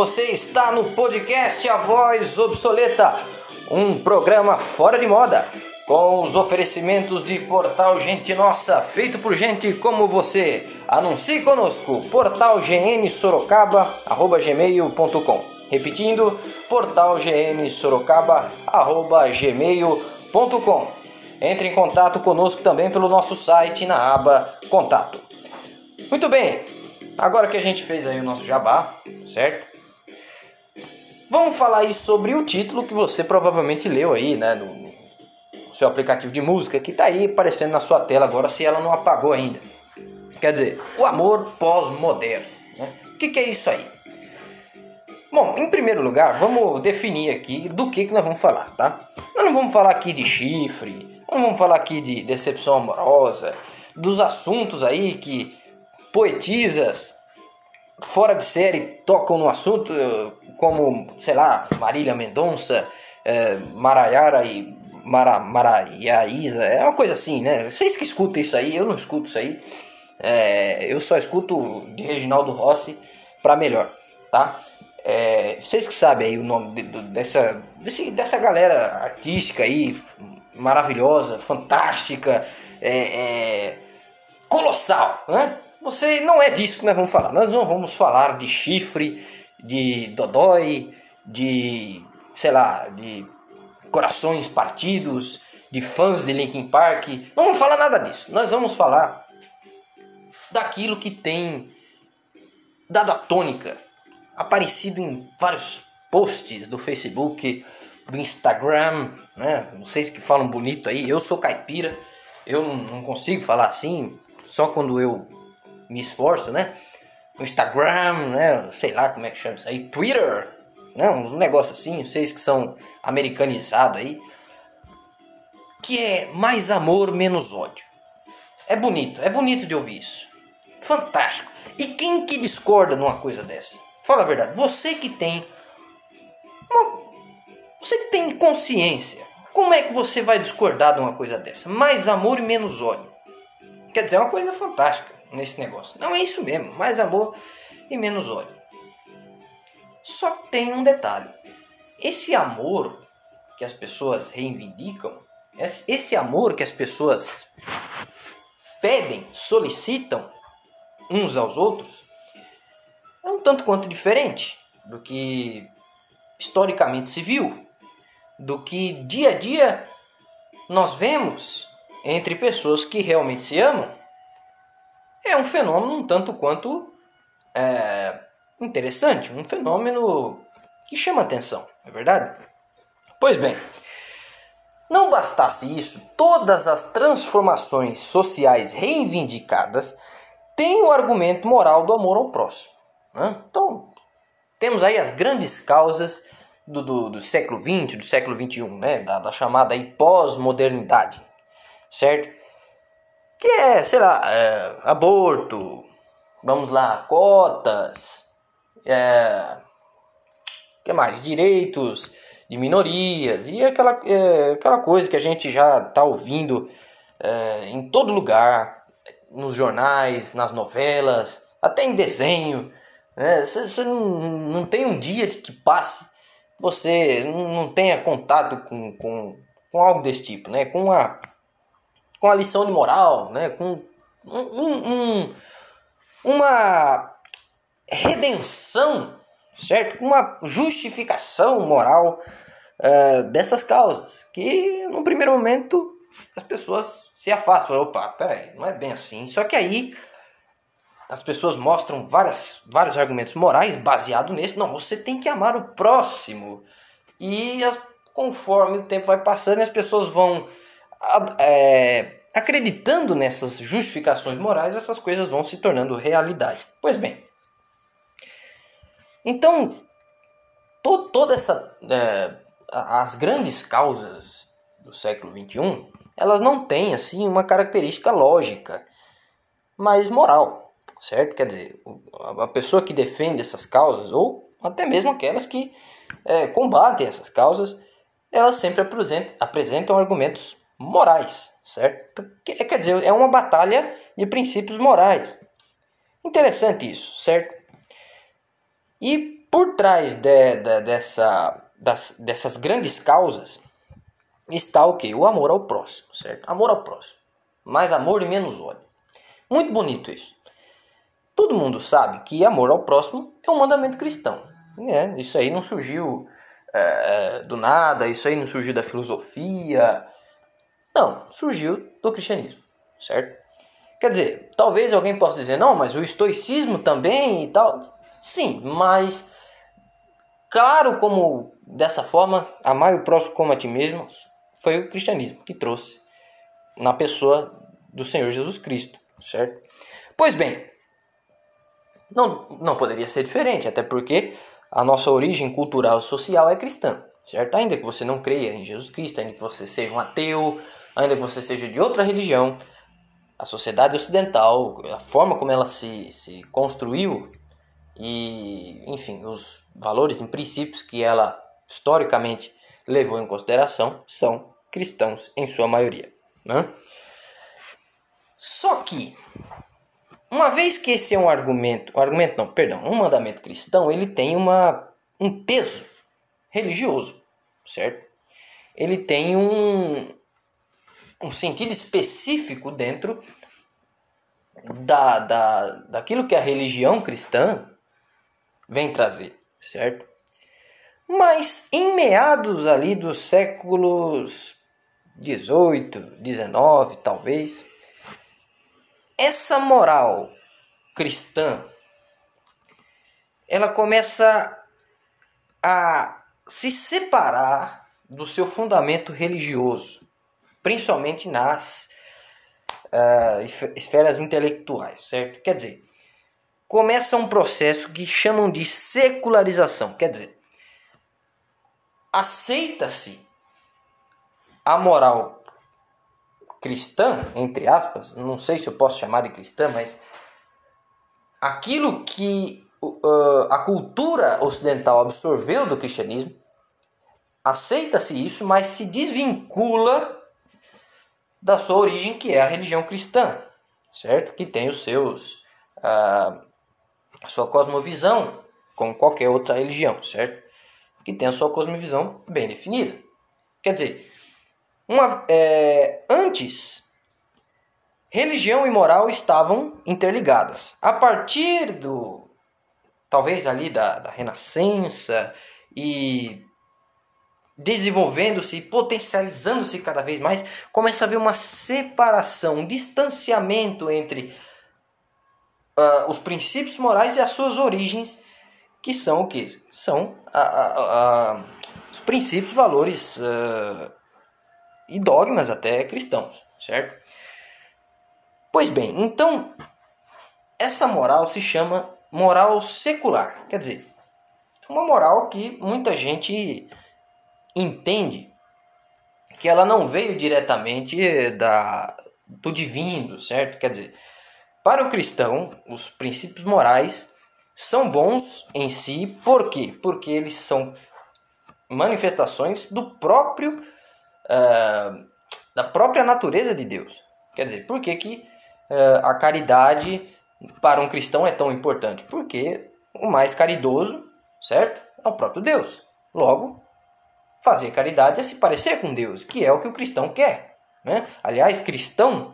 Você está no podcast A Voz Obsoleta, um programa fora de moda, com os oferecimentos de Portal Gente Nossa, feito por gente como você. Anuncie conosco, portalgnsorocaba.gmail.com Repetindo, portalgnsorocaba.gmail.com Entre em contato conosco também pelo nosso site na aba Contato. Muito bem, agora que a gente fez aí o nosso jabá, certo? Vamos falar aí sobre o título que você provavelmente leu aí, né, no seu aplicativo de música, que está aí aparecendo na sua tela agora, se ela não apagou ainda. Quer dizer, o amor pós-moderno. Né? O que, que é isso aí? Bom, em primeiro lugar, vamos definir aqui do que, que nós vamos falar, tá? Nós não vamos falar aqui de chifre, não vamos falar aqui de decepção amorosa, dos assuntos aí que poetisas fora de série tocam no assunto, como, sei lá, Marília Mendonça, é, Maraiara e Mara, Maraiaísa, é uma coisa assim, né? Vocês que escutam isso aí, eu não escuto isso aí. É, eu só escuto de Reginaldo Rossi para melhor, tá? É, vocês que sabem aí o nome de, de, dessa, desse, dessa galera artística aí, maravilhosa, fantástica, é, é, colossal, né? Você não é disso que nós vamos falar. Nós não vamos falar de chifre, de dodói, de sei lá, de corações partidos, de fãs de Linkin Park. Não vamos falar nada disso. Nós vamos falar daquilo que tem dado a tônica, aparecido em vários posts do Facebook, do Instagram, né? Vocês que falam bonito aí, eu sou caipira, eu não consigo falar assim, só quando eu me esforço, né? Instagram, né? Sei lá como é que chama isso aí, Twitter, né? Uns negócios assim, vocês que são americanizados aí, que é mais amor, menos ódio. É bonito, é bonito de ouvir isso. Fantástico. E quem que discorda numa coisa dessa? Fala a verdade. Você que tem uma... você que tem consciência. Como é que você vai discordar de uma coisa dessa? Mais amor e menos ódio. Quer dizer, é uma coisa fantástica nesse negócio. Não é isso mesmo, mais amor e menos ódio. Só tem um detalhe. Esse amor que as pessoas reivindicam, esse amor que as pessoas pedem, solicitam uns aos outros, é um tanto quanto diferente do que historicamente se viu, do que dia a dia nós vemos entre pessoas que realmente se amam é um fenômeno um tanto quanto é, interessante, um fenômeno que chama atenção, é verdade? Pois bem, não bastasse isso, todas as transformações sociais reivindicadas têm o argumento moral do amor ao próximo. Né? Então, temos aí as grandes causas do, do, do século XX, do século XXI, né? da, da chamada pós-modernidade, certo? Que é, sei lá, é, aborto, vamos lá, cotas, é, que mais? Direitos de minorias e aquela, é, aquela coisa que a gente já está ouvindo é, em todo lugar, nos jornais, nas novelas, até em desenho. Você né? não, não tem um dia que passe você não tenha contato com, com, com algo desse tipo, né? com a com a lição de moral, né? com um, um, uma redenção, certo? Uma justificação moral uh, dessas causas, que no primeiro momento as pessoas se afastam. Opa, peraí, não é bem assim. Só que aí as pessoas mostram várias, vários argumentos morais baseados nesse. Não, você tem que amar o próximo. E as, conforme o tempo vai passando, as pessoas vão é, acreditando nessas justificações morais, essas coisas vão se tornando realidade. Pois bem, então to, toda essa é, as grandes causas do século 21 elas não têm assim uma característica lógica, mas moral, certo? Quer dizer, a pessoa que defende essas causas ou até mesmo aquelas que é, combatem essas causas, elas sempre apresentam, apresentam argumentos morais, certo? Quer dizer, é uma batalha de princípios morais. Interessante isso, certo? E por trás de, de, dessa, das, dessas grandes causas está o que? O amor ao próximo, certo? Amor ao próximo. Mais amor e menos ódio. Muito bonito isso. Todo mundo sabe que amor ao próximo é um mandamento cristão. Né? Isso aí não surgiu é, do nada, isso aí não surgiu da filosofia. Não, surgiu do cristianismo, certo? Quer dizer, talvez alguém possa dizer, não, mas o estoicismo também e tal. Sim, mas claro como dessa forma, amar o próximo como a ti mesmo, foi o cristianismo que trouxe na pessoa do Senhor Jesus Cristo, certo? Pois bem, não, não poderia ser diferente, até porque a nossa origem cultural e social é cristã, certo? Ainda que você não creia em Jesus Cristo, ainda que você seja um ateu, ainda que você seja de outra religião, a sociedade ocidental, a forma como ela se, se construiu e, enfim, os valores e princípios que ela historicamente levou em consideração são cristãos em sua maioria. Né? Só que, uma vez que esse é um argumento, um argumento não, perdão, um mandamento cristão, ele tem uma, um peso religioso, certo? Ele tem um, um sentido específico dentro da, da, daquilo que a religião cristã vem trazer, certo? Mas em meados ali dos séculos 18, 19, talvez, essa moral cristã ela começa a se separar do seu fundamento religioso principalmente nas uh, esferas intelectuais, certo? Quer dizer, começa um processo que chamam de secularização, quer dizer, aceita-se a moral cristã, entre aspas, não sei se eu posso chamar de cristã, mas aquilo que uh, a cultura ocidental absorveu do cristianismo, aceita-se isso, mas se desvincula da sua origem, que é a religião cristã, certo? Que tem os seus a, sua cosmovisão, como qualquer outra religião, certo? Que tem a sua cosmovisão bem definida. Quer dizer, uma, é, antes, religião e moral estavam interligadas. A partir do, talvez ali da, da Renascença e desenvolvendo-se, potencializando-se cada vez mais, começa a haver uma separação, um distanciamento entre uh, os princípios morais e as suas origens, que são o que? São a, a, a, os princípios, valores uh, e dogmas até cristãos, certo? Pois bem, então essa moral se chama moral secular, quer dizer, uma moral que muita gente entende que ela não veio diretamente da, do divino, certo? Quer dizer, para o cristão, os princípios morais são bons em si, por quê? Porque eles são manifestações do próprio uh, da própria natureza de Deus. Quer dizer, por que, que uh, a caridade para um cristão é tão importante? Porque o mais caridoso, certo? É o próprio Deus. Logo, Fazer caridade é se parecer com Deus, que é o que o cristão quer. Né? Aliás, cristão,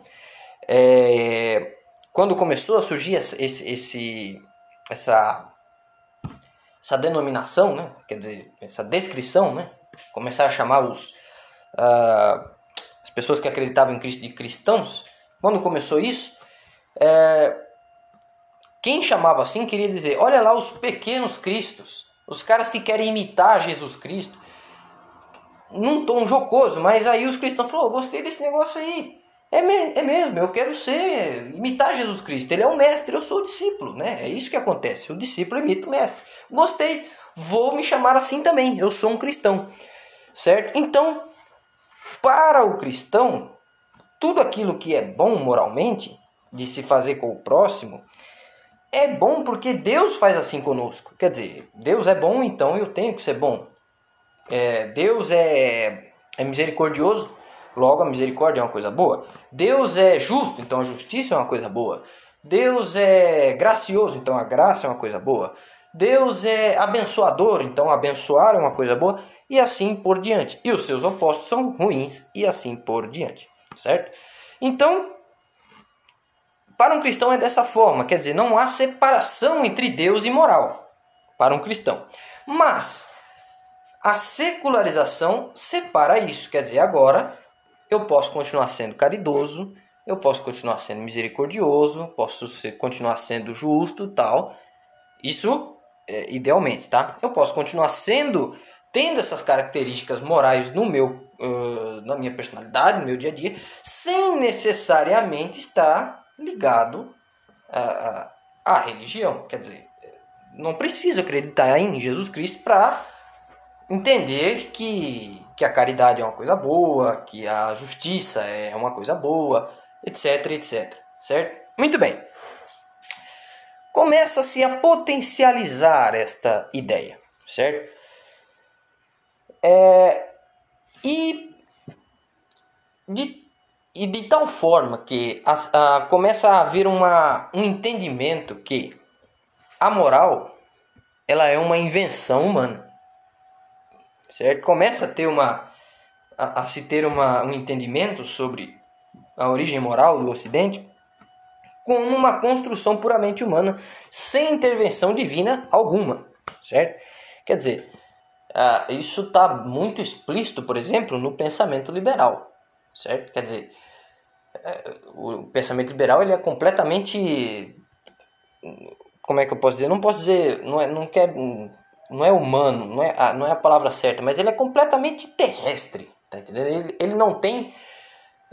é, quando começou a surgir esse, esse, essa, essa denominação, né? quer dizer, essa descrição, né? começar a chamar os, uh, as pessoas que acreditavam em Cristo de cristãos, quando começou isso, é, quem chamava assim queria dizer: olha lá os pequenos cristos, os caras que querem imitar Jesus Cristo, num tom jocoso, mas aí os cristãos falaram, gostei desse negócio aí. É, me é mesmo, eu quero ser, imitar Jesus Cristo. Ele é o mestre, eu sou o discípulo, né? É isso que acontece. O discípulo imita o mestre. Gostei, vou me chamar assim também. Eu sou um cristão, certo? Então, para o cristão, tudo aquilo que é bom moralmente, de se fazer com o próximo, é bom porque Deus faz assim conosco. Quer dizer, Deus é bom, então eu tenho que ser bom é, Deus é, é misericordioso, logo a misericórdia é uma coisa boa. Deus é justo, então a justiça é uma coisa boa. Deus é gracioso, então a graça é uma coisa boa. Deus é abençoador, então abençoar é uma coisa boa, e assim por diante. E os seus opostos são ruins, e assim por diante, certo? Então, para um cristão é dessa forma, quer dizer, não há separação entre Deus e moral para um cristão. Mas a secularização separa isso, quer dizer, agora eu posso continuar sendo caridoso, eu posso continuar sendo misericordioso, posso ser, continuar sendo justo, tal. Isso é, idealmente, tá? Eu posso continuar sendo tendo essas características morais no meu uh, na minha personalidade, no meu dia a dia, sem necessariamente estar ligado à, à religião. Quer dizer, não preciso acreditar em Jesus Cristo para entender que, que a caridade é uma coisa boa, que a justiça é uma coisa boa, etc, etc. Certo? Muito bem. Começa-se a potencializar esta ideia, certo? É, e de e de tal forma que a, a, começa a haver uma, um entendimento que a moral ela é uma invenção humana certo? Começa a ter uma a, a se ter uma, um entendimento sobre a origem moral do Ocidente como uma construção puramente humana sem intervenção divina alguma certo? Quer dizer uh, isso está muito explícito por exemplo no pensamento liberal certo? Quer dizer o pensamento liberal ele é completamente como é que eu posso dizer? Não posso dizer não é não quer não é humano não é não é a palavra certa mas ele é completamente terrestre tá entendendo? Ele, ele não tem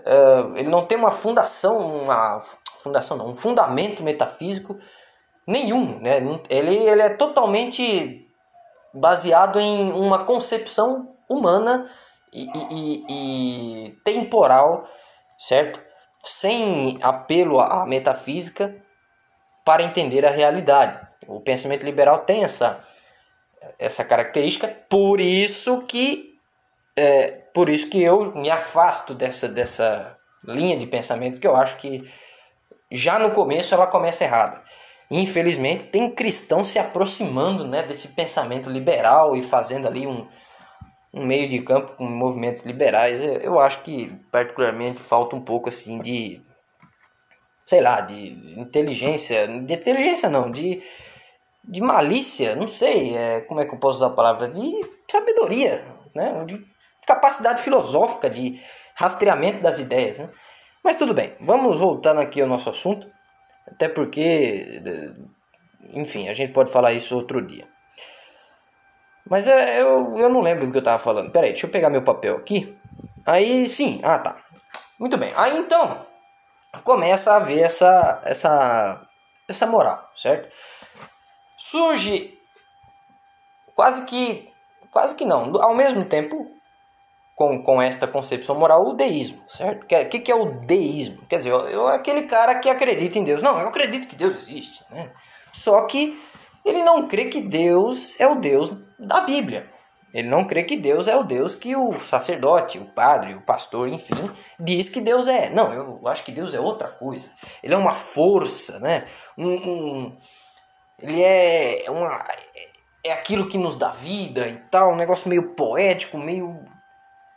uh, ele não tem uma fundação uma fundação não um fundamento metafísico nenhum né? Ele ele é totalmente baseado em uma concepção humana e, e, e temporal certo? Sem apelo à metafísica para entender a realidade. O pensamento liberal tem essa, essa característica, por isso que é, por isso que eu me afasto dessa, dessa linha de pensamento que eu acho que já no começo ela começa errada. Infelizmente tem cristãos se aproximando né, desse pensamento liberal e fazendo ali um, um meio de campo com movimentos liberais, eu acho que particularmente falta um pouco assim de sei lá, de inteligência, de inteligência não, de de malícia, não sei, é, como é que eu posso usar a palavra, de sabedoria, né? De capacidade filosófica, de rastreamento das ideias, né? Mas tudo bem, vamos voltando aqui ao nosso assunto, até porque, enfim, a gente pode falar isso outro dia. Mas é, eu, eu não lembro do que eu tava falando. Pera aí, deixa eu pegar meu papel aqui. Aí sim, ah tá. Muito bem. Aí então começa a haver essa essa essa moral, certo? Surge quase que quase que não, ao mesmo tempo com, com esta concepção moral, o deísmo, certo? O que, que, que, é o deísmo? Quer dizer, eu, eu, aquele cara que acredita em Deus. Não, eu acredito que Deus existe, né? Só que ele não crê que Deus é o Deus da Bíblia. Ele não crê que Deus é o Deus que o sacerdote, o padre, o pastor, enfim, diz que Deus é. Não, eu acho que Deus é outra coisa. Ele é uma força, né? Um, um, ele é uma é aquilo que nos dá vida e tal, um negócio meio poético, meio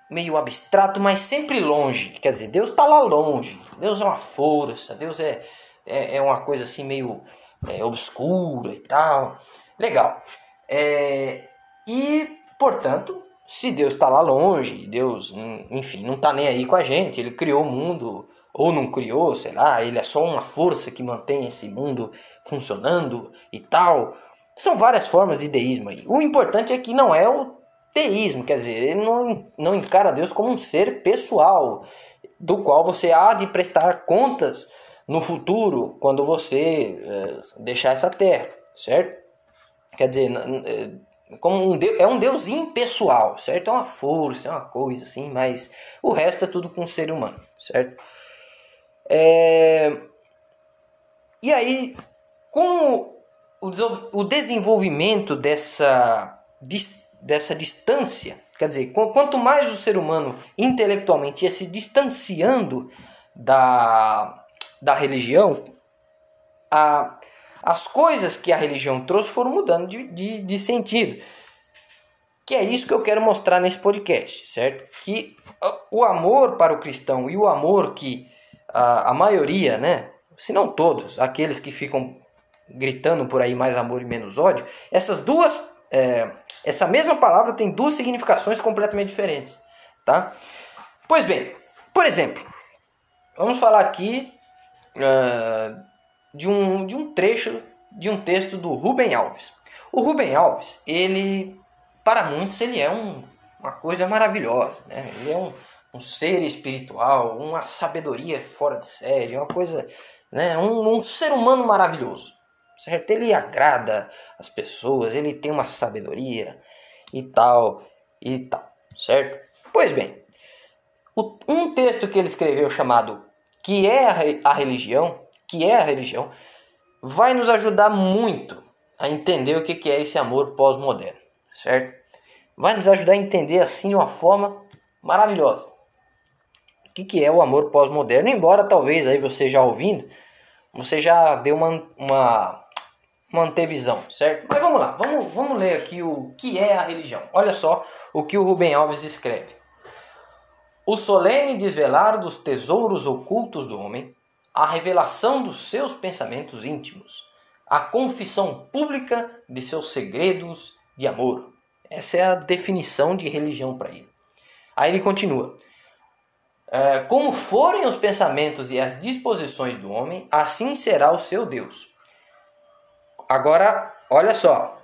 meio abstrato, mas sempre longe. Quer dizer, Deus está lá longe. Deus é uma força. Deus é é, é uma coisa assim meio é, obscura e tal. Legal. É, e, portanto, se Deus está lá longe, Deus, enfim, não está nem aí com a gente, ele criou o mundo ou não criou, sei lá, ele é só uma força que mantém esse mundo funcionando e tal. São várias formas de deísmo aí. O importante é que não é o teísmo, quer dizer, ele não, não encara Deus como um ser pessoal, do qual você há de prestar contas no futuro, quando você é, deixar essa terra, certo? Quer dizer, é, como um Deus, é um Deus impessoal, certo? É uma força, é uma coisa assim, mas o resto é tudo com o ser humano, certo? É... E aí, com o desenvolvimento dessa, dessa distância, quer dizer, quanto mais o ser humano intelectualmente ia se distanciando da, da religião, a, as coisas que a religião trouxe foram mudando de, de, de sentido. Que é isso que eu quero mostrar nesse podcast, certo? Que o amor para o cristão e o amor que a, a maioria, né? Se não todos, aqueles que ficam gritando por aí mais amor e menos ódio, essas duas, é, essa mesma palavra tem duas significações completamente diferentes, tá? Pois bem, por exemplo, vamos falar aqui uh, de, um, de um trecho de um texto do Rubem Alves. O Rubem Alves, ele, para muitos, ele é um, uma coisa maravilhosa, né? Ele é um, um ser espiritual, uma sabedoria fora de série, uma coisa, né? Um, um ser humano maravilhoso certo? Ele agrada as pessoas, ele tem uma sabedoria e tal, e tal, certo? Pois bem, um texto que ele escreveu chamado Que é a religião, que é a religião, vai nos ajudar muito a entender o que é esse amor pós-moderno, certo? Vai nos ajudar a entender assim de uma forma maravilhosa. O que é o amor pós-moderno? Embora talvez aí você já ouvindo, você já deu uma, uma manter visão, certo? Mas vamos lá, vamos, vamos ler aqui o que é a religião. Olha só o que o Rubem Alves escreve. O solene desvelar dos tesouros ocultos do homem, a revelação dos seus pensamentos íntimos, a confissão pública de seus segredos de amor. Essa é a definição de religião para ele. Aí ele continua. É, como forem os pensamentos e as disposições do homem, assim será o seu Deus Agora, olha só.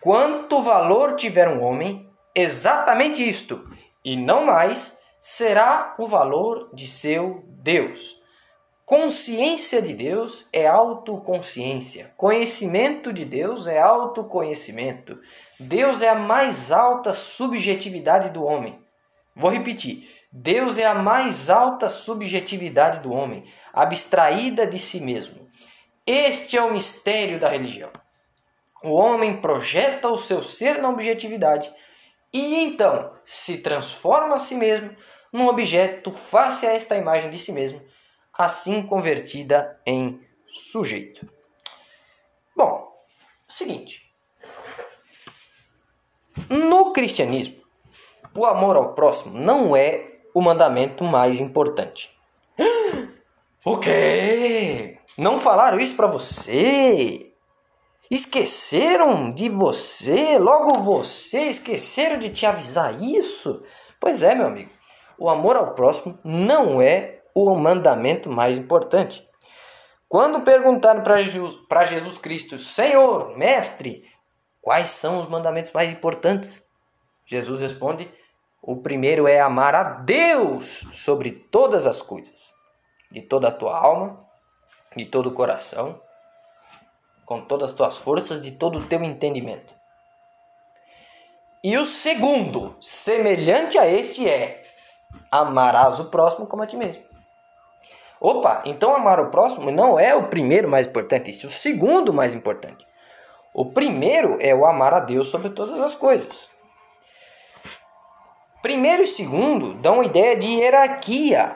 Quanto valor tiver um homem, exatamente isto, e não mais, será o valor de seu Deus. Consciência de Deus é autoconsciência. Conhecimento de Deus é autoconhecimento. Deus é a mais alta subjetividade do homem. Vou repetir. Deus é a mais alta subjetividade do homem, abstraída de si mesmo. Este é o mistério da religião. O homem projeta o seu ser na objetividade e então se transforma a si mesmo num objeto face a esta imagem de si mesmo, assim convertida em sujeito. Bom, seguinte. No cristianismo, o amor ao próximo não é o mandamento mais importante. O quê? Não falaram isso para você? Esqueceram de você? Logo você esqueceram de te avisar isso? Pois é, meu amigo. O amor ao próximo não é o mandamento mais importante. Quando perguntaram para Jesus, Jesus Cristo, Senhor, Mestre, quais são os mandamentos mais importantes? Jesus responde: o primeiro é amar a Deus sobre todas as coisas, de toda a tua alma, de todo o coração, com todas as tuas forças, de todo o teu entendimento. E o segundo, semelhante a este, é: amarás o próximo como a ti mesmo. Opa, então amar o próximo não é o primeiro mais importante, isso é o segundo mais importante. O primeiro é o amar a Deus sobre todas as coisas. Primeiro e segundo dão ideia de hierarquia,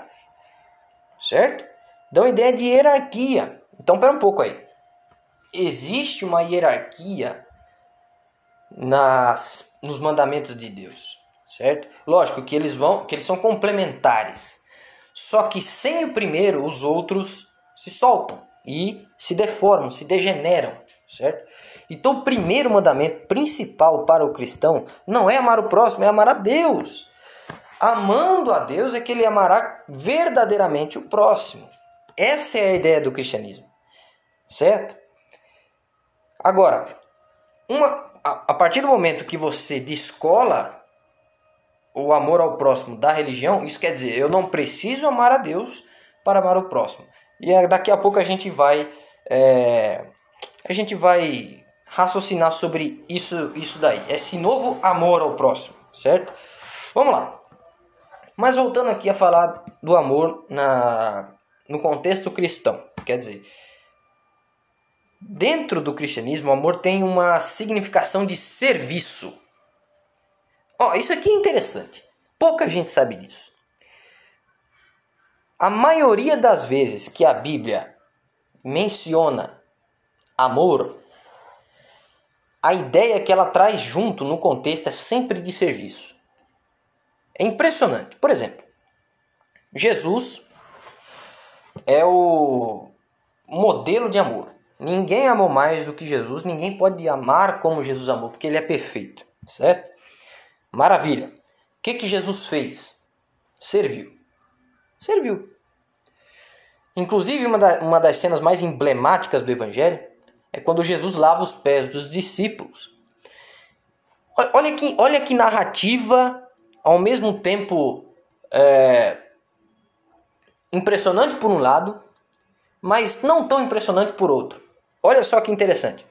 certo? dão ideia de hierarquia. Então, pera um pouco aí. Existe uma hierarquia nas, nos mandamentos de Deus, certo? Lógico que eles vão, que eles são complementares. Só que sem o primeiro, os outros se soltam e se deformam, se degeneram, certo? Então, o primeiro mandamento principal para o cristão não é amar o próximo, é amar a Deus. Amando a Deus é que ele amará verdadeiramente o próximo. Essa é a ideia do cristianismo. Certo? Agora, uma, a, a partir do momento que você descola o amor ao próximo da religião, isso quer dizer, eu não preciso amar a Deus para amar o próximo. E daqui a pouco a gente vai é, a gente vai raciocinar sobre isso, isso daí, esse novo amor ao próximo, certo? Vamos lá. Mas voltando aqui a falar do amor na no contexto cristão. Quer dizer, dentro do cristianismo, o amor tem uma significação de serviço. Ó, oh, isso aqui é interessante. Pouca gente sabe disso. A maioria das vezes que a Bíblia menciona amor, a ideia que ela traz junto no contexto é sempre de serviço. É impressionante. Por exemplo, Jesus é o modelo de amor. Ninguém amou mais do que Jesus, ninguém pode amar como Jesus amou, porque ele é perfeito, certo? Maravilha. O que, que Jesus fez? Serviu. Serviu. Inclusive, uma, da, uma das cenas mais emblemáticas do Evangelho é quando Jesus lava os pés dos discípulos. Olha que, olha que narrativa, ao mesmo tempo é, impressionante por um lado, mas não tão impressionante por outro. Olha só que interessante.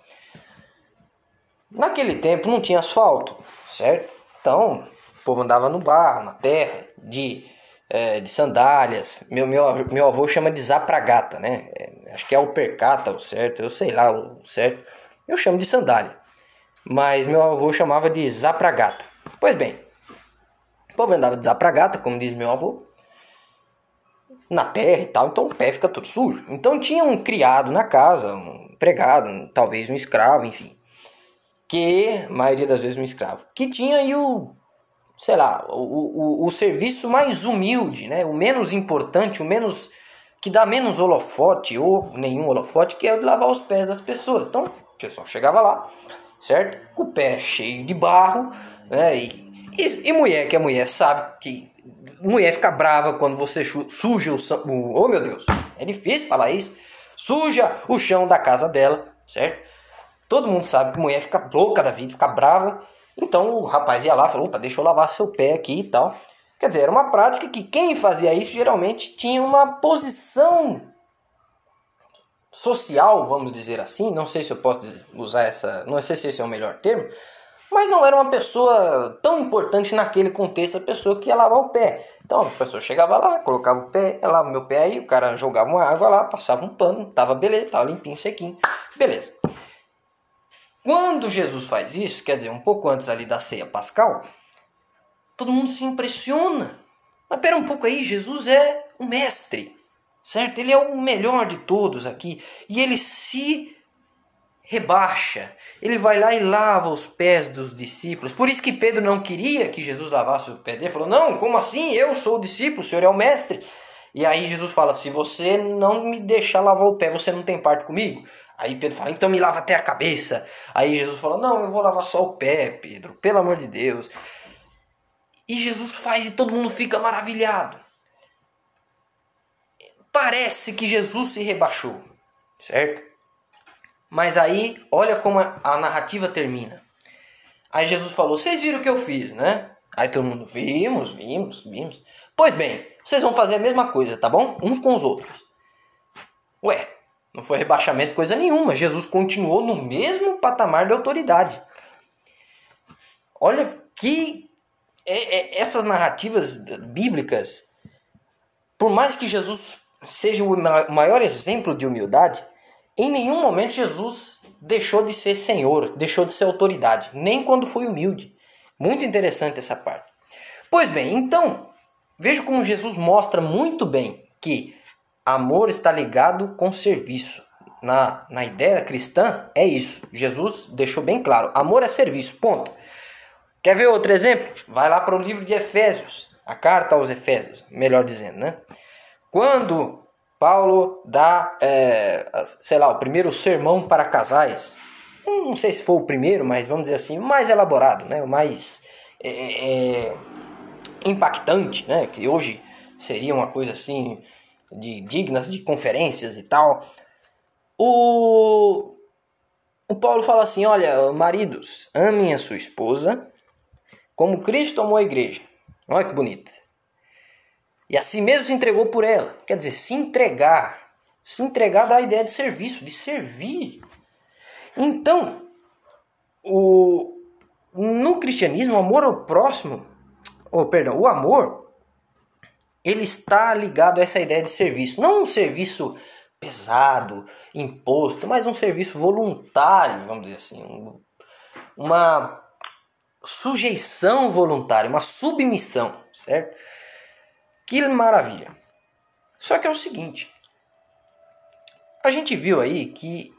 Naquele tempo não tinha asfalto, certo? Então o povo andava no barro, na terra, de é, de sandálias. Meu, meu, meu avô chama de zapragata, né? Acho que é o percata, o certo, eu sei lá o certo. Eu chamo de sandália. Mas meu avô chamava de zapragata. Pois bem, o povo andava de zapragata, como diz meu avô, na terra e tal, então o pé fica todo sujo. Então tinha um criado na casa, um empregado, um, talvez um escravo, enfim. Que, maioria das vezes um escravo, que tinha aí o sei lá, o, o, o serviço mais humilde, né? o menos importante, o menos que dá menos holofote ou nenhum holofote, que é o de lavar os pés das pessoas. Então, o pessoal chegava lá, certo? Com o pé cheio de barro, né? E, e, e mulher, que a mulher sabe que mulher fica brava quando você suja o, o oh meu Deus, é difícil falar isso. Suja o chão da casa dela, certo? Todo mundo sabe que mulher fica louca da vida, fica brava então o rapaz ia lá e falou: opa, deixa eu lavar seu pé aqui e tal. Quer dizer, era uma prática que quem fazia isso geralmente tinha uma posição social, vamos dizer assim. Não sei se eu posso usar essa. Não sei se esse é o melhor termo. Mas não era uma pessoa tão importante naquele contexto, a pessoa que ia lavar o pé. Então a pessoa chegava lá, colocava o pé, lava o meu pé aí, o cara jogava uma água lá, passava um pano, tava beleza, tava limpinho, sequinho, beleza. Quando Jesus faz isso, quer dizer, um pouco antes ali da ceia pascal, todo mundo se impressiona. Mas pera um pouco aí, Jesus é o mestre, certo? Ele é o melhor de todos aqui e ele se rebaixa. Ele vai lá e lava os pés dos discípulos. Por isso que Pedro não queria que Jesus lavasse o pé dele. Falou: Não, como assim? Eu sou o discípulo, o senhor é o mestre. E aí Jesus fala: Se você não me deixar lavar o pé, você não tem parte comigo. Aí Pedro fala, então me lava até a cabeça. Aí Jesus fala, não, eu vou lavar só o pé, Pedro, pelo amor de Deus. E Jesus faz e todo mundo fica maravilhado. Parece que Jesus se rebaixou, certo? Mas aí, olha como a narrativa termina. Aí Jesus falou: Vocês viram o que eu fiz, né? Aí todo mundo: Vimos, vimos, vimos. Pois bem, vocês vão fazer a mesma coisa, tá bom? Uns com os outros. Ué, não foi rebaixamento coisa nenhuma. Jesus continuou no mesmo patamar de autoridade. Olha que é, é, essas narrativas bíblicas, por mais que Jesus seja o maior exemplo de humildade, em nenhum momento Jesus deixou de ser Senhor, deixou de ser autoridade, nem quando foi humilde. Muito interessante essa parte. Pois bem, então, veja como Jesus mostra muito bem que Amor está ligado com serviço. Na, na ideia cristã, é isso. Jesus deixou bem claro: amor é serviço, ponto. Quer ver outro exemplo? Vai lá para o livro de Efésios, a carta aos Efésios, melhor dizendo, né? Quando Paulo dá, é, sei lá, o primeiro sermão para casais, não sei se foi o primeiro, mas vamos dizer assim, o mais elaborado, né? o mais é, é, é impactante, né? que hoje seria uma coisa assim de dignas de conferências e tal. O, o Paulo fala assim: olha, maridos, amem a sua esposa como Cristo amou a igreja. Olha que bonito. E assim mesmo se entregou por ela. Quer dizer, se entregar. Se entregar dá a ideia de serviço, de servir. Então, o, no cristianismo, o amor ao próximo, ou perdão, o amor ele está ligado a essa ideia de serviço. Não um serviço pesado, imposto, mas um serviço voluntário, vamos dizer assim. uma sujeição voluntária, uma submissão, certo? Que maravilha. Só que é o seguinte: a gente viu aí que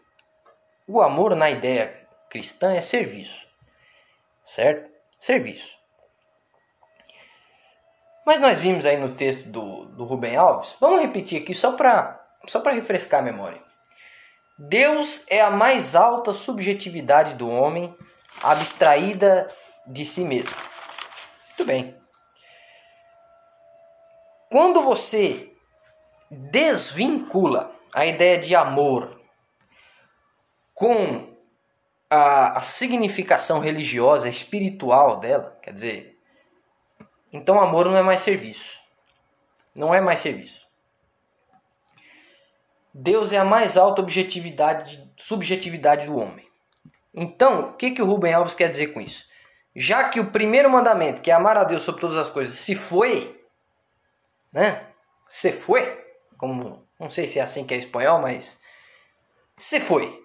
o amor na ideia cristã é serviço, certo? Serviço. Mas nós vimos aí no texto do, do Rubem Alves, vamos repetir aqui só para só refrescar a memória. Deus é a mais alta subjetividade do homem, abstraída de si mesmo. Muito bem. Quando você desvincula a ideia de amor com a, a significação religiosa, espiritual dela, quer dizer, então amor não é mais serviço. Não é mais serviço. Deus é a mais alta objetividade, subjetividade do homem. Então, o que, que o Rubem Alves quer dizer com isso? Já que o primeiro mandamento, que é amar a Deus sobre todas as coisas, se foi, né? Se foi, como não sei se é assim que é espanhol, mas se foi.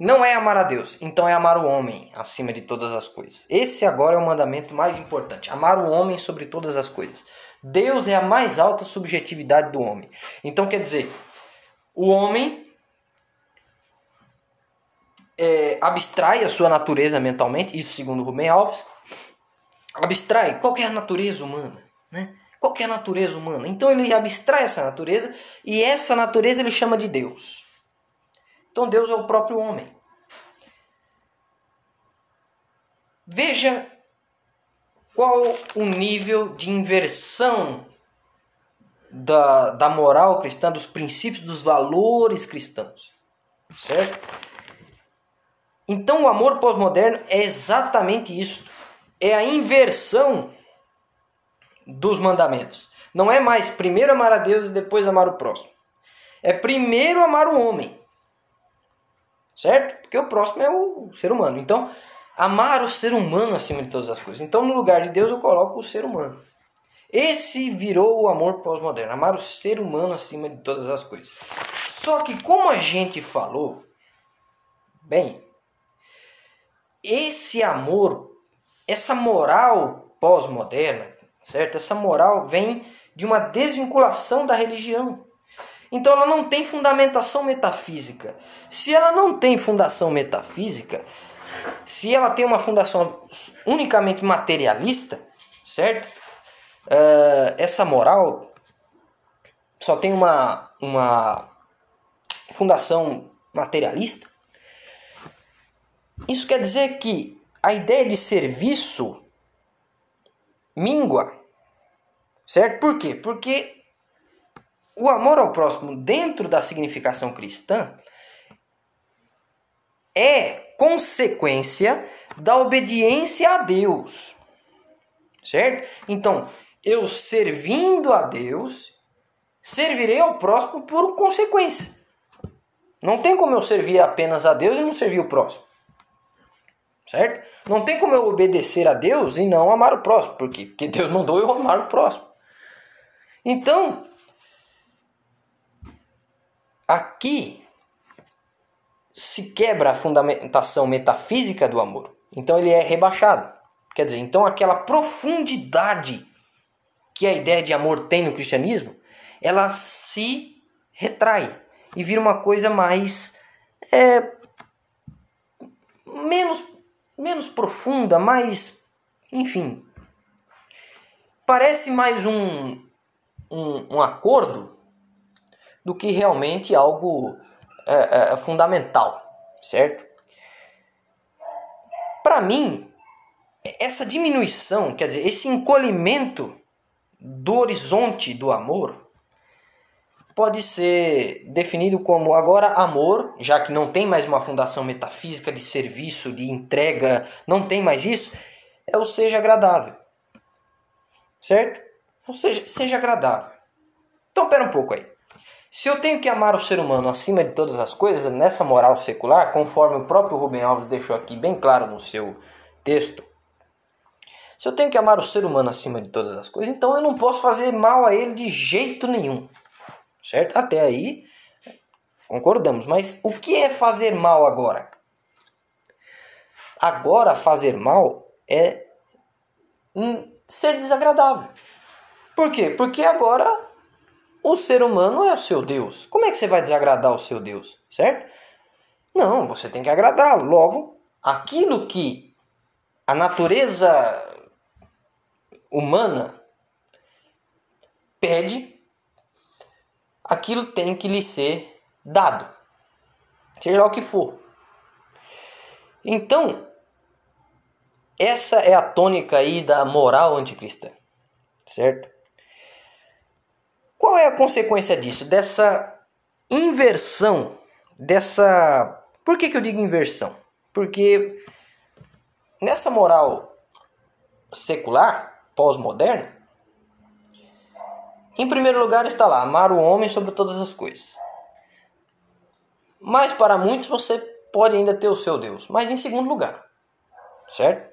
Não é amar a Deus, então é amar o homem acima de todas as coisas. Esse agora é o mandamento mais importante: amar o homem sobre todas as coisas. Deus é a mais alta subjetividade do homem. Então quer dizer, o homem é, abstrai a sua natureza mentalmente, isso segundo Rubem Alves, abstrai qual a natureza humana, né? Qual a natureza humana? Então ele abstrai essa natureza e essa natureza ele chama de Deus. Então Deus é o próprio homem. Veja qual o nível de inversão da, da moral cristã, dos princípios, dos valores cristãos. Certo? Então o amor pós-moderno é exatamente isso. É a inversão dos mandamentos. Não é mais primeiro amar a Deus e depois amar o próximo. É primeiro amar o homem certo? Porque o próximo é o ser humano. Então, amar o ser humano acima de todas as coisas. Então, no lugar de Deus, eu coloco o ser humano. Esse virou o amor pós-moderno, amar o ser humano acima de todas as coisas. Só que, como a gente falou, bem, esse amor, essa moral pós-moderna, certo? Essa moral vem de uma desvinculação da religião. Então ela não tem fundamentação metafísica. Se ela não tem fundação metafísica, se ela tem uma fundação unicamente materialista, certo? Uh, essa moral só tem uma, uma fundação materialista. Isso quer dizer que a ideia de serviço mingua, certo? Por quê? Porque o amor ao próximo, dentro da significação cristã, é consequência da obediência a Deus. Certo? Então, eu servindo a Deus, servirei ao próximo por consequência. Não tem como eu servir apenas a Deus e não servir o próximo. Certo? Não tem como eu obedecer a Deus e não amar o próximo. Por quê? Porque Deus mandou eu amar o próximo. Então, Aqui se quebra a fundamentação metafísica do amor. Então ele é rebaixado. Quer dizer, então aquela profundidade que a ideia de amor tem no cristianismo, ela se retrai e vira uma coisa mais é, menos menos profunda, mais enfim, parece mais um, um, um acordo do que realmente algo é, é, é fundamental, certo? Para mim, essa diminuição, quer dizer, esse encolhimento do horizonte do amor pode ser definido como agora amor, já que não tem mais uma fundação metafísica de serviço, de entrega, não tem mais isso, é o seja agradável. Certo? Ou seja, seja agradável. Então, pera um pouco aí. Se eu tenho que amar o ser humano acima de todas as coisas, nessa moral secular, conforme o próprio Rubem Alves deixou aqui bem claro no seu texto, se eu tenho que amar o ser humano acima de todas as coisas, então eu não posso fazer mal a ele de jeito nenhum. Certo? Até aí concordamos, mas o que é fazer mal agora? Agora fazer mal é ser desagradável. Por quê? Porque agora o ser humano é o seu Deus. Como é que você vai desagradar o seu Deus, certo? Não, você tem que agradá-lo. Logo, aquilo que a natureza humana pede, aquilo tem que lhe ser dado, seja lá o que for. Então, essa é a tônica aí da moral anticristã, certo? Qual é a consequência disso? Dessa inversão, dessa. Por que, que eu digo inversão? Porque nessa moral secular, pós-moderna, em primeiro lugar está lá, amar o homem sobre todas as coisas. Mas para muitos você pode ainda ter o seu Deus. Mas em segundo lugar, certo?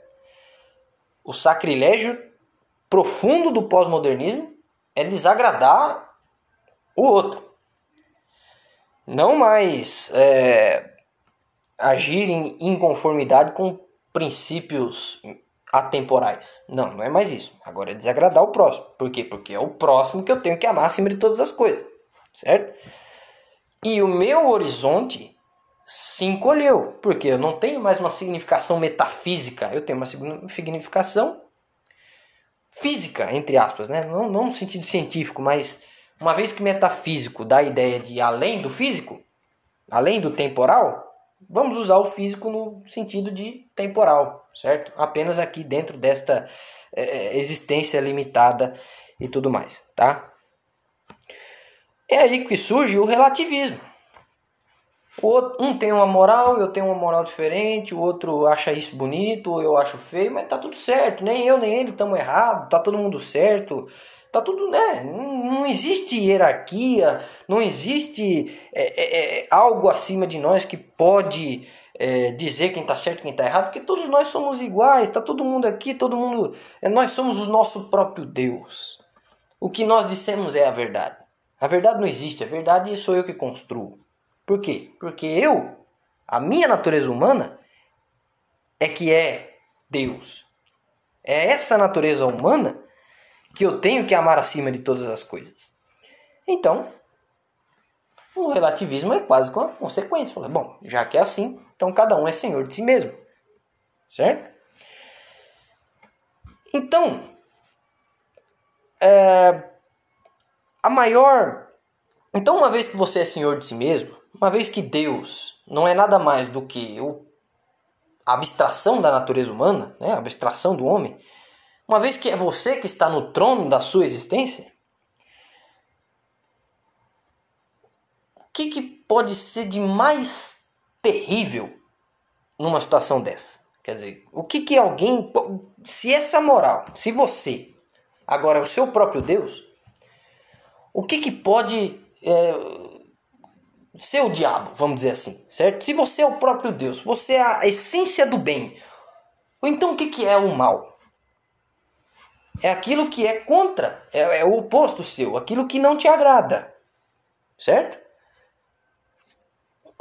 O sacrilégio profundo do pós-modernismo é desagradar o outro. Não mais é, agir em inconformidade com princípios atemporais. Não, não é mais isso. Agora é desagradar o próximo. Por quê? Porque é o próximo que eu tenho que amar acima de todas as coisas. Certo? E o meu horizonte se encolheu, porque eu não tenho mais uma significação metafísica, eu tenho uma significação física, entre aspas, né? não, não no sentido científico, mas uma vez que metafísico dá a ideia de além do físico, além do temporal, vamos usar o físico no sentido de temporal, certo? Apenas aqui dentro desta é, existência limitada e tudo mais, tá? É aí que surge o relativismo. O outro, um tem uma moral, eu tenho uma moral diferente, o outro acha isso bonito, eu acho feio, mas tá tudo certo, nem eu nem ele estamos errados, tá todo mundo certo, tá tudo, né? Não existe hierarquia, não existe é, é, é, algo acima de nós que pode é, dizer quem tá certo e quem tá errado, porque todos nós somos iguais, tá todo mundo aqui, todo mundo, é, nós somos o nosso próprio Deus. O que nós dissemos é a verdade. A verdade não existe, a verdade sou eu que construo. Por quê? Porque eu, a minha natureza humana, é que é Deus. É essa natureza humana que eu tenho que amar acima de todas as coisas. Então, o relativismo é quase com a consequência. Fala, bom, já que é assim, então cada um é senhor de si mesmo. Certo? Então, é, a maior. Então, uma vez que você é senhor de si mesmo, uma vez que Deus não é nada mais do que o, a abstração da natureza humana, né, a abstração do homem, uma vez que é você que está no trono da sua existência, o que, que pode ser de mais terrível numa situação dessa? Quer dizer, o que, que alguém. Se essa moral, se você agora é o seu próprio Deus, o que, que pode é, ser o diabo, vamos dizer assim, certo? Se você é o próprio Deus, você é a essência do bem, então o que, que é o mal? É aquilo que é contra, é, é o oposto seu, aquilo que não te agrada, certo?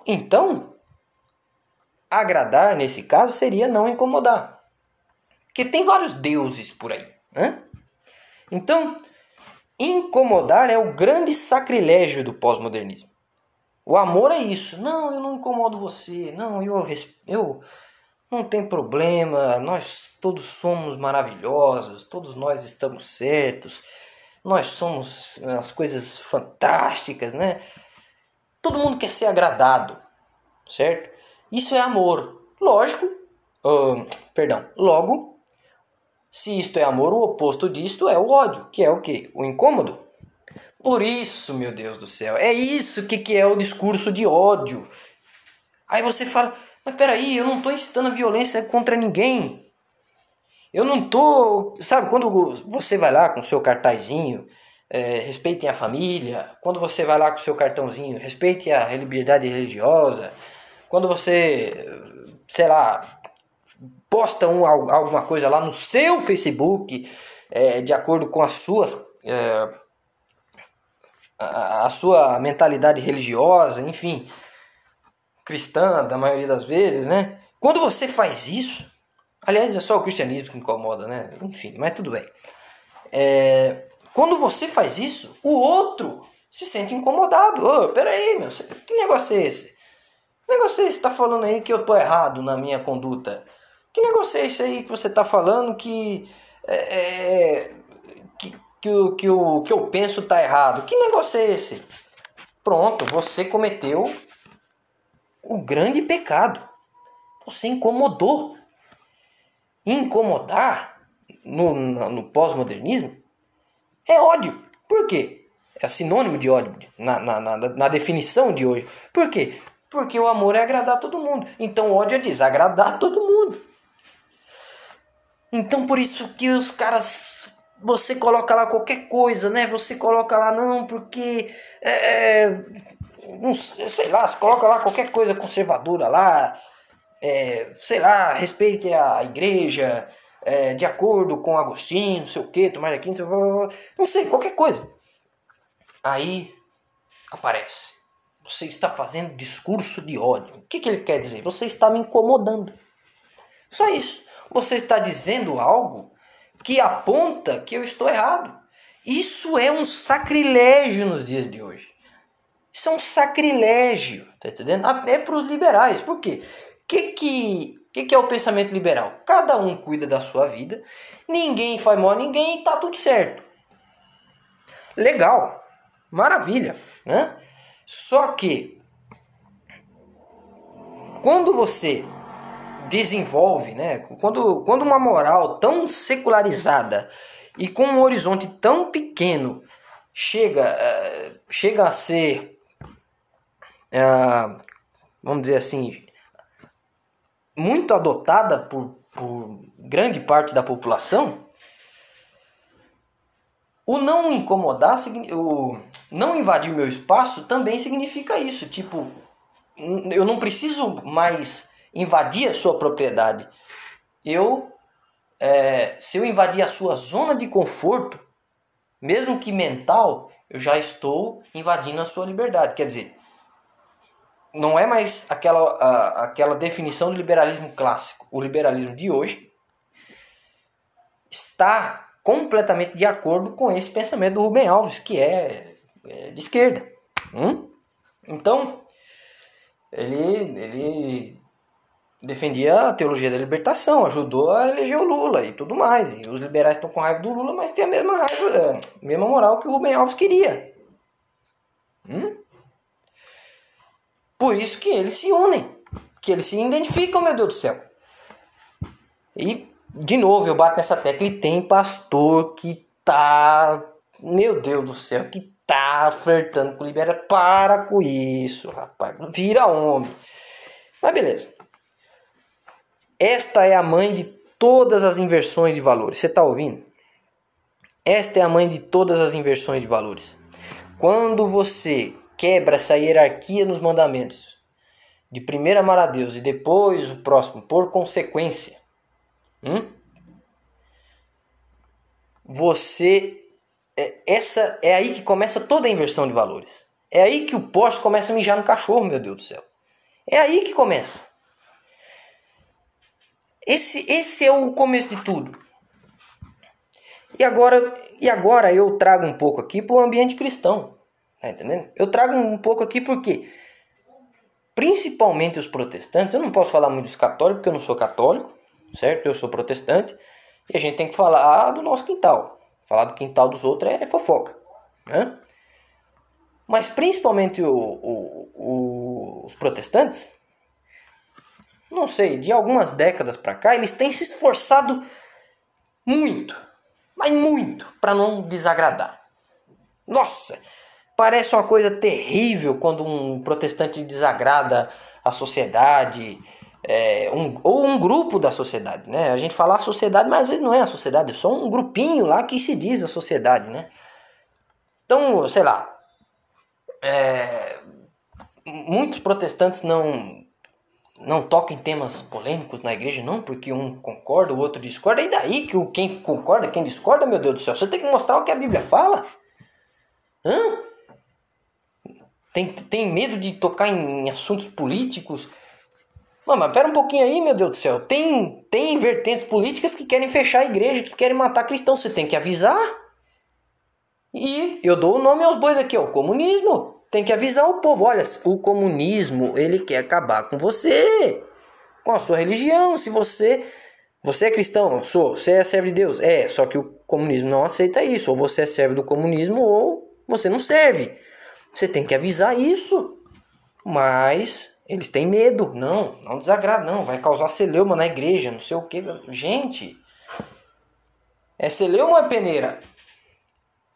Então, agradar nesse caso seria não incomodar, porque tem vários deuses por aí, né? Então, incomodar é o grande sacrilégio do pós-modernismo. O amor é isso. Não, eu não incomodo você. Não, eu, eu não tem problema. Nós todos somos maravilhosos. Todos nós estamos certos. Nós somos as coisas fantásticas, né? Todo mundo quer ser agradado, certo? Isso é amor. Lógico. Uh, perdão. Logo, se isto é amor, o oposto disto é o ódio, que é o que? O incômodo. Por isso, meu Deus do céu, é isso que, que é o discurso de ódio. Aí você fala, mas peraí, eu não estou incitando a violência contra ninguém. Eu não estou. Sabe, quando você vai lá com o seu cartazinho, é, respeitem a família. Quando você vai lá com o seu cartãozinho, respeite a liberdade religiosa. Quando você, sei lá, posta um, alguma coisa lá no seu Facebook, é, de acordo com as suas. É, a, a sua mentalidade religiosa, enfim, cristã, da maioria das vezes, né? Quando você faz isso, aliás, é só o cristianismo que incomoda, né? Enfim, mas tudo bem. É, quando você faz isso, o outro se sente incomodado. Ô, peraí, meu, que negócio é esse? Que negócio é esse que tá falando aí que eu tô errado na minha conduta? Que negócio é esse aí que você tá falando que. É, é, que, que, o, que, o, que eu penso tá errado? Que negócio é esse? Pronto, você cometeu o grande pecado. Você incomodou. Incomodar no, no, no pós-modernismo é ódio. Por quê? É sinônimo de ódio na, na, na, na definição de hoje. Por quê? Porque o amor é agradar todo mundo. Então ódio é desagradar todo mundo. Então por isso que os caras. Você coloca lá qualquer coisa, né? Você coloca lá, não, porque. É, é não, sei lá, você coloca lá qualquer coisa conservadora lá. É, sei lá, respeite a igreja, é, de acordo com Agostinho, não sei o que, Tomás de Aquino, não sei, qualquer coisa. Aí aparece. Você está fazendo discurso de ódio. O que, que ele quer dizer? Você está me incomodando. Só isso. Você está dizendo algo que aponta que eu estou errado. Isso é um sacrilégio nos dias de hoje. Isso é um sacrilégio, tá entendendo? Até para os liberais. Por quê? O que, que, que, que é o pensamento liberal? Cada um cuida da sua vida, ninguém faz mal a ninguém e tá tudo certo. Legal, maravilha, né? Só que quando você desenvolve, né? Quando, quando uma moral tão secularizada e com um horizonte tão pequeno chega, uh, chega a ser, uh, vamos dizer assim, muito adotada por, por grande parte da população, o não incomodar, o não invadir meu espaço também significa isso. Tipo, eu não preciso mais invadir a sua propriedade. Eu, é, se eu invadir a sua zona de conforto, mesmo que mental, eu já estou invadindo a sua liberdade. Quer dizer, não é mais aquela, a, aquela definição do liberalismo clássico. O liberalismo de hoje está completamente de acordo com esse pensamento do Rubem Alves, que é, é de esquerda. Hum? Então, ele, ele defendia a teologia da libertação, ajudou a eleger o Lula e tudo mais. E os liberais estão com raiva do Lula, mas tem a mesma raiva, a mesma moral que o Rubem Alves queria. Por isso que eles se unem, que eles se identificam, meu Deus do céu. E, de novo, eu bato nessa tecla e tem pastor que tá, meu Deus do céu, que tá flertando com libera. Para com isso, rapaz. Vira homem. Mas beleza. Esta é a mãe de todas as inversões de valores. Você tá ouvindo? Esta é a mãe de todas as inversões de valores. Quando você quebra essa hierarquia nos mandamentos. De primeiro amar a Deus e depois o próximo, por consequência. Hum? Você. É, essa é aí que começa toda a inversão de valores. É aí que o poste começa a mijar no cachorro, meu Deus do céu. É aí que começa. Esse, esse é o começo de tudo. E agora, e agora eu trago um pouco aqui para o ambiente cristão. Tá entendendo? Eu trago um pouco aqui porque, principalmente os protestantes, eu não posso falar muito dos católicos porque eu não sou católico, certo? Eu sou protestante e a gente tem que falar do nosso quintal. Falar do quintal dos outros é fofoca, né? Mas principalmente o, o, o, os protestantes, não sei, de algumas décadas para cá, eles têm se esforçado muito, mas muito, para não desagradar. Nossa, Parece uma coisa terrível quando um protestante desagrada a sociedade, é, um, ou um grupo da sociedade, né? A gente fala a sociedade, mas às vezes não é a sociedade, é só um grupinho lá que se diz a sociedade, né? Então, sei lá, é, muitos protestantes não não tocam em temas polêmicos na igreja, não, porque um concorda, o outro discorda. E daí que quem concorda, quem discorda, meu Deus do céu, você tem que mostrar o que a Bíblia fala. Hã? Tem, tem medo de tocar em assuntos políticos? Mano, mas pera um pouquinho aí, meu Deus do céu. Tem, tem vertentes políticas que querem fechar a igreja, que querem matar cristãos. Você tem que avisar. E eu dou o nome aos bois aqui, ó. Comunismo. tem que avisar o povo, olha, o comunismo, ele quer acabar com você, com a sua religião, se você você é cristão, sou, você é servo de Deus, é, só que o comunismo não aceita isso, ou você é servo do comunismo ou você não serve. Você tem que avisar isso. Mas eles têm medo, não, não desagrada, não, vai causar celeuma na igreja, não sei o que. Gente, é celeuma ou é peneira?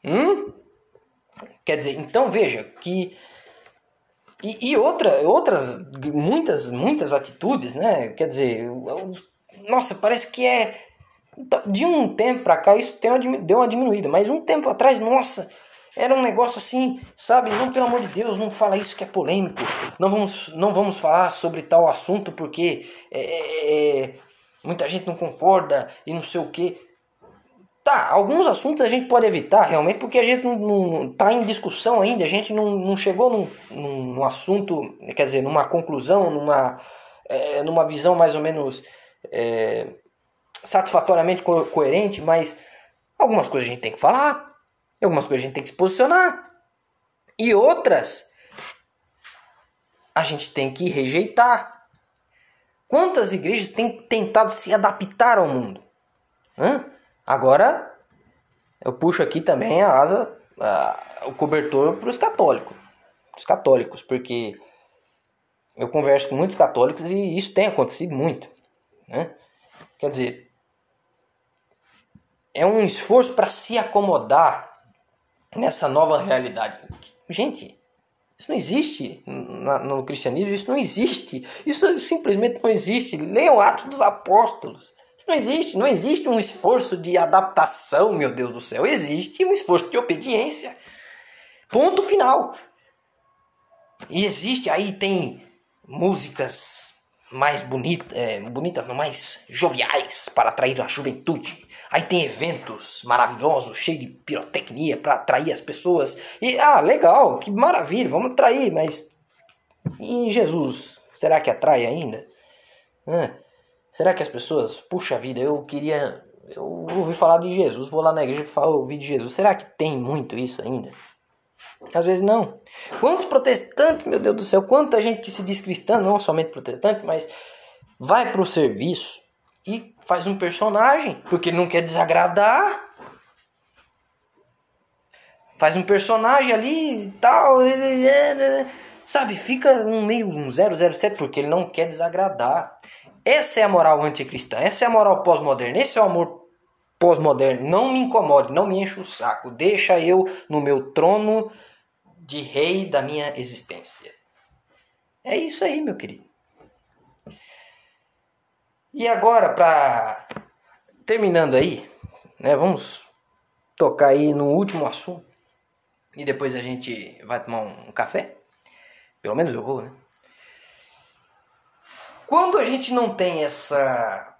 Hum? Quer dizer, então veja que e, e, outra, outras, muitas, muitas atitudes, né? Quer dizer, nossa, parece que é de um tempo para cá isso uma, deu uma diminuída, mas um tempo atrás, nossa, era um negócio assim, sabe? Não, pelo amor de Deus, não fala isso que é polêmico. Não vamos, não vamos falar sobre tal assunto porque é, é, é muita gente não concorda e não sei o que. Tá, alguns assuntos a gente pode evitar realmente porque a gente não, não tá em discussão ainda, a gente não, não chegou num, num assunto, quer dizer, numa conclusão, numa, é, numa visão mais ou menos é, satisfatoriamente co coerente, mas algumas coisas a gente tem que falar, algumas coisas a gente tem que se posicionar. E outras a gente tem que rejeitar. Quantas igrejas têm tentado se adaptar ao mundo? Agora eu puxo aqui também a asa, a, o cobertor para os católicos. Os católicos, porque eu converso com muitos católicos e isso tem acontecido muito. Né? Quer dizer, é um esforço para se acomodar nessa nova realidade. Gente, isso não existe no cristianismo, isso não existe. Isso simplesmente não existe. Leiam Atos dos Apóstolos. Isso não existe. Não existe um esforço de adaptação, meu Deus do céu. Existe um esforço de obediência. Ponto final. E existe, aí tem músicas mais bonitas, é, bonitas, não mais joviais para atrair a juventude. Aí tem eventos maravilhosos, cheios de pirotecnia para atrair as pessoas. E ah, legal, que maravilha, vamos atrair, mas e Jesus, será que atrai ainda? será que as pessoas, puxa vida, eu queria, eu ouvi falar de Jesus, vou lá na igreja e ouvir de Jesus. Será que tem muito isso ainda? Às vezes não. Quantos protestantes, meu Deus do céu, quanta gente que se diz cristã, não somente protestante, mas vai para o serviço e faz um personagem, porque não quer desagradar. Faz um personagem ali e tal, sabe? Fica um meio um 007 porque ele não quer desagradar. Essa é a moral anticristã, essa é a moral pós-moderna, esse é o amor pós-moderno. Não me incomode, não me enche o saco, deixa eu no meu trono de rei da minha existência. É isso aí, meu querido. E agora, para terminando aí, né, vamos tocar aí no último assunto e depois a gente vai tomar um café. Pelo menos eu vou, né? Quando a gente não tem essa.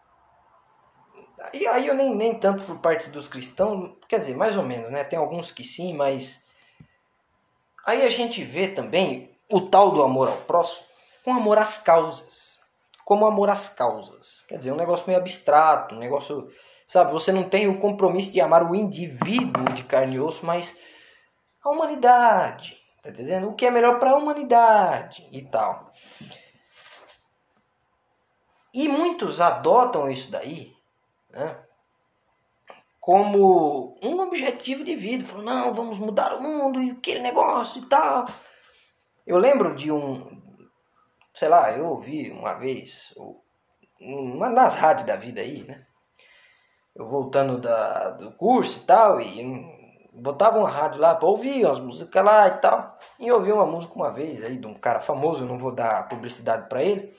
E aí eu nem, nem tanto por parte dos cristãos, quer dizer, mais ou menos, né? Tem alguns que sim, mas. Aí a gente vê também o tal do amor ao próximo com amor às causas como amor às causas. Quer dizer, um negócio meio abstrato, um negócio. Sabe, você não tem o compromisso de amar o indivíduo de carne e osso, mas a humanidade. Tá entendendo? O que é melhor para a humanidade e tal. E muitos adotam isso daí né, como um objetivo de vida. Falam, não, vamos mudar o mundo e aquele negócio e tal. Eu lembro de um, sei lá, eu ouvi uma vez, uma das rádios da vida aí, né? Eu voltando da, do curso e tal, e botava uma rádio lá para ouvir umas músicas lá e tal. E eu ouvi uma música uma vez aí de um cara famoso, eu não vou dar publicidade para ele.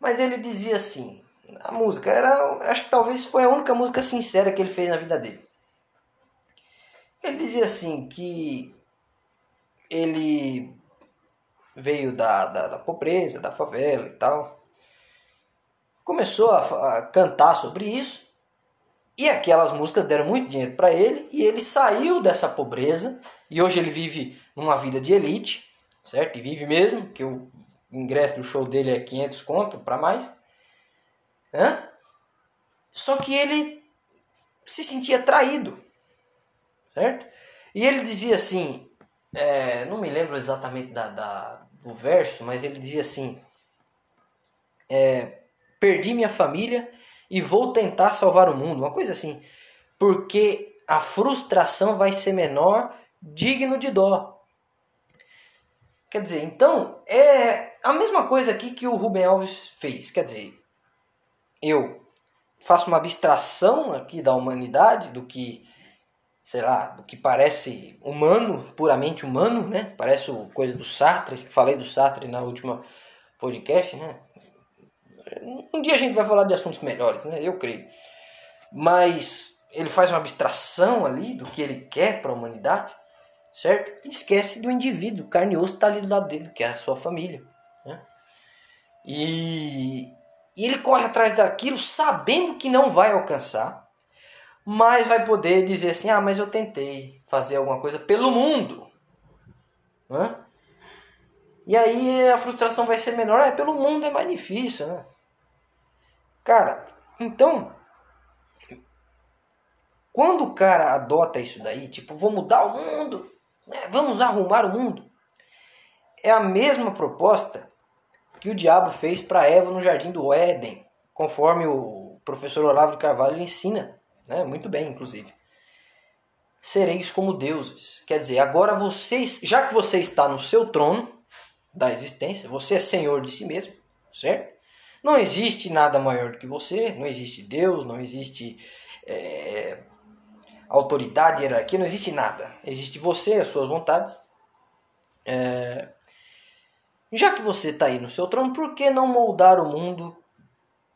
Mas ele dizia assim, a música era, acho que talvez foi a única música sincera que ele fez na vida dele. Ele dizia assim que ele veio da, da, da pobreza, da favela e tal. Começou a, a cantar sobre isso e aquelas músicas deram muito dinheiro para ele e ele saiu dessa pobreza e hoje ele vive uma vida de elite, certo? E vive mesmo, que o ingresso do show dele é 500 conto para mais. Hã? Só que ele se sentia traído, certo? E ele dizia assim: é, não me lembro exatamente da, da, do verso, mas ele dizia assim: é, Perdi minha família e vou tentar salvar o mundo, uma coisa assim, porque a frustração vai ser menor, digno de dó. Quer dizer, então é a mesma coisa aqui que o Rubem Alves fez. Quer dizer, eu faço uma abstração aqui da humanidade, do que, sei lá, do que parece humano, puramente humano, né? Parece coisa do Sartre, falei do Sartre na última podcast, né? Um dia a gente vai falar de assuntos melhores, né? Eu creio. Mas ele faz uma abstração ali do que ele quer para a humanidade, certo? E esquece do indivíduo, carne e osso está ali do lado dele, que é a sua família. Né? E, e ele corre atrás daquilo sabendo que não vai alcançar, mas vai poder dizer assim: ah, mas eu tentei fazer alguma coisa pelo mundo. Né? E aí a frustração vai ser menor. Ah, pelo mundo é mais difícil, né? Cara, então, quando o cara adota isso daí, tipo, vou mudar o mundo, né? vamos arrumar o mundo, é a mesma proposta que o diabo fez para Eva no jardim do Éden, conforme o professor Olavo de Carvalho ensina, né? muito bem, inclusive. Sereis como deuses. Quer dizer, agora vocês, já que você está no seu trono da existência, você é senhor de si mesmo, certo? Não existe nada maior do que você, não existe Deus, não existe é, autoridade, hierarquia, não existe nada. Existe você, as suas vontades. É, já que você está aí no seu trono, por que não moldar o mundo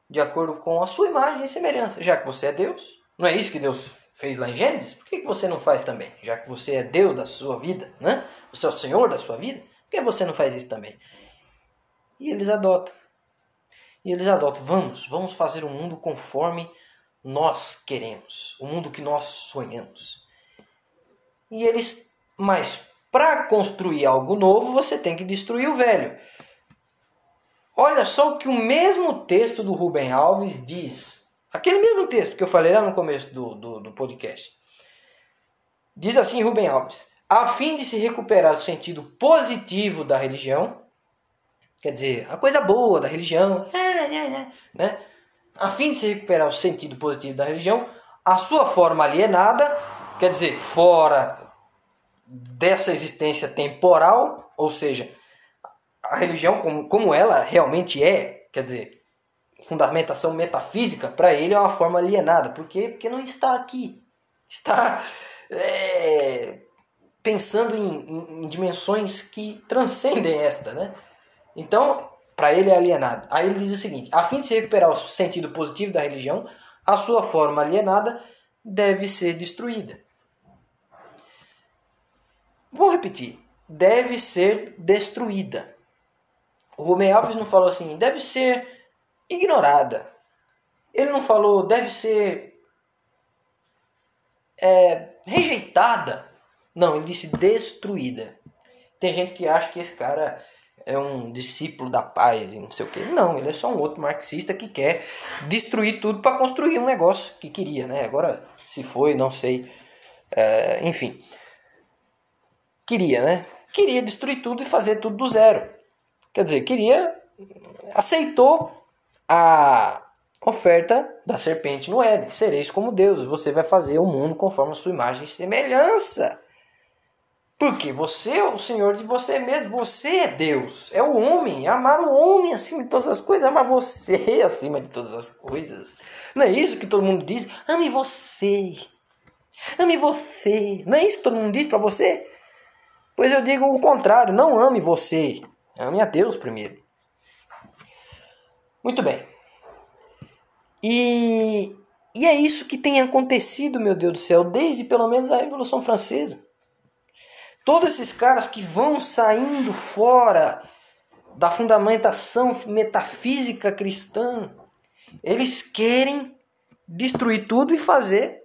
de acordo com a sua imagem e semelhança? Já que você é Deus, não é isso que Deus fez lá em Gênesis? Por que você não faz também? Já que você é Deus da sua vida, né? Você é o Senhor da sua vida, por que você não faz isso também? E eles adotam. E eles adotam, vamos, vamos fazer um mundo conforme nós queremos, o mundo que nós sonhamos. E eles, mas para construir algo novo, você tem que destruir o velho. Olha só o que o mesmo texto do Rubem Alves diz. Aquele mesmo texto que eu falei lá no começo do, do, do podcast. Diz assim Rubem Alves: a fim de se recuperar o sentido positivo da religião, Quer dizer, a coisa boa da religião, é, é, é, né? A fim de se recuperar o sentido positivo da religião, a sua forma alienada, quer dizer, fora dessa existência temporal, ou seja, a religião como, como ela realmente é, quer dizer, fundamentação metafísica, para ele é uma forma alienada. Por quê? Porque não está aqui. Está é, pensando em, em, em dimensões que transcendem esta, né? Então, para ele é alienado. Aí ele diz o seguinte: a fim de se recuperar o sentido positivo da religião, a sua forma alienada deve ser destruída. Vou repetir: deve ser destruída. O Rubem Alves não falou assim, deve ser ignorada. Ele não falou, deve ser é, rejeitada. Não, ele disse destruída. Tem gente que acha que esse cara é um discípulo da paz e não sei o que. Não, ele é só um outro marxista que quer destruir tudo para construir um negócio que queria, né? Agora, se foi, não sei. É, enfim. Queria, né? Queria destruir tudo e fazer tudo do zero. Quer dizer, queria. Aceitou a oferta da serpente no Éden. Sereis como Deus. Você vai fazer o mundo conforme a sua imagem e semelhança. Porque você é o Senhor de você mesmo, você é Deus, é o homem, amar o homem acima de todas as coisas, amar você acima de todas as coisas. Não é isso que todo mundo diz? Ame você, ame você. Não é isso que todo mundo diz para você? Pois eu digo o contrário, não ame você, ame a Deus primeiro. Muito bem. E, e é isso que tem acontecido, meu Deus do céu, desde pelo menos a Revolução Francesa. Todos esses caras que vão saindo fora da fundamentação metafísica cristã, eles querem destruir tudo e fazer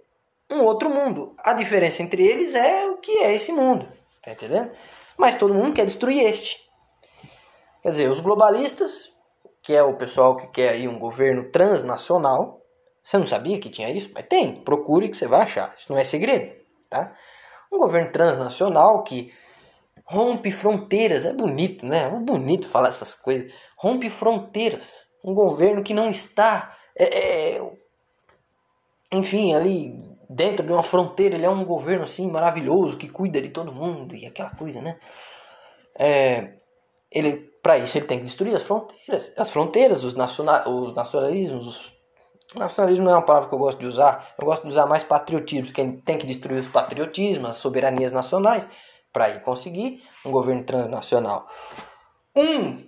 um outro mundo. A diferença entre eles é o que é esse mundo, tá entendendo? Mas todo mundo quer destruir este. Quer dizer, os globalistas, que é o pessoal que quer aí um governo transnacional, você não sabia que tinha isso? Mas tem, procure que você vai achar. Isso não é segredo, tá? um governo transnacional que rompe fronteiras. É bonito, né? É bonito falar essas coisas. Rompe fronteiras. Um governo que não está, é, é, enfim, ali dentro de uma fronteira. Ele é um governo assim maravilhoso que cuida de todo mundo e aquela coisa, né? É, ele, para isso, ele tem que destruir as fronteiras, as fronteiras, os, nacional, os nacionalismos, os Nacionalismo não é uma palavra que eu gosto de usar. Eu gosto de usar mais patriotismo, que tem que destruir os patriotismos, as soberanias nacionais, para ir conseguir um governo transnacional. Um,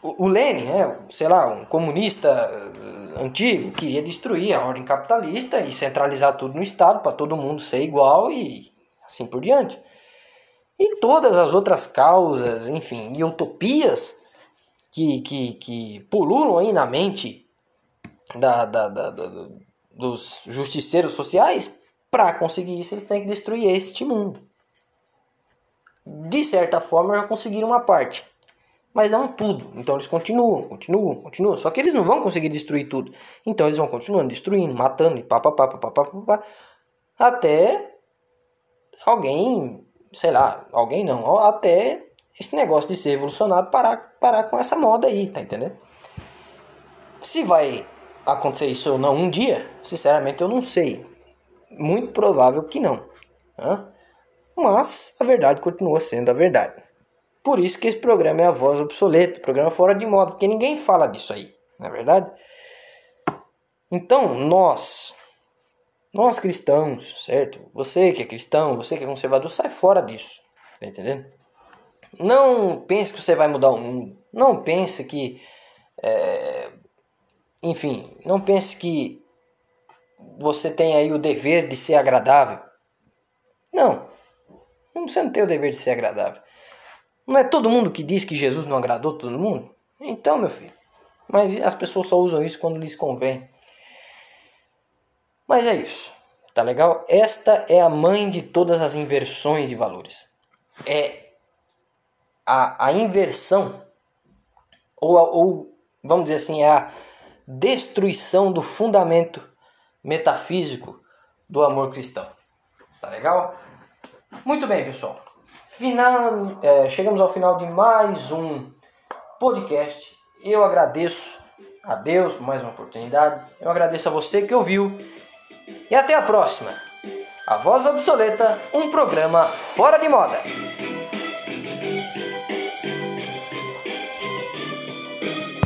o, o Lenin, é, sei lá, um comunista eh, antigo, queria destruir a ordem capitalista e centralizar tudo no Estado para todo mundo ser igual e assim por diante. E todas as outras causas, enfim, e utopias que, que, que pululam aí na mente da, da, da, da dos justiceiros sociais, para conseguir isso eles têm que destruir este mundo de certa forma, já conseguiram uma parte. Mas não tudo. Então eles continuam, continuam, continuam. Só que eles não vão conseguir destruir tudo. Então eles vão continuando destruindo, matando, e pá, pá, pá, até alguém, sei lá, alguém não, até esse negócio de ser evolucionado parar, parar com essa moda aí, tá entendendo? Se vai acontecer isso ou não um dia, sinceramente eu não sei. Muito provável que não. Né? mas a verdade continua sendo a verdade. Por isso que esse programa é a voz obsoleta, programa fora de moda, porque ninguém fala disso aí, não é verdade? Então, nós, nós cristãos, certo? Você que é cristão, você que é conservador, sai fora disso, tá entendendo? Não pense que você vai mudar o mundo, não pense que, é, enfim, não pense que você tem aí o dever de ser agradável. Não, você não tem o dever de ser agradável. Não é todo mundo que diz que Jesus não agradou todo mundo? Então, meu filho. Mas as pessoas só usam isso quando lhes convém. Mas é isso. Tá legal? Esta é a mãe de todas as inversões de valores. É a, a inversão, ou, ou vamos dizer assim, é a destruição do fundamento metafísico do amor cristão. Tá legal? Muito bem, pessoal. Final, é, chegamos ao final de mais um podcast. Eu agradeço a Deus mais uma oportunidade. Eu agradeço a você que ouviu. E até a próxima. A Voz Obsoleta, um programa fora de moda.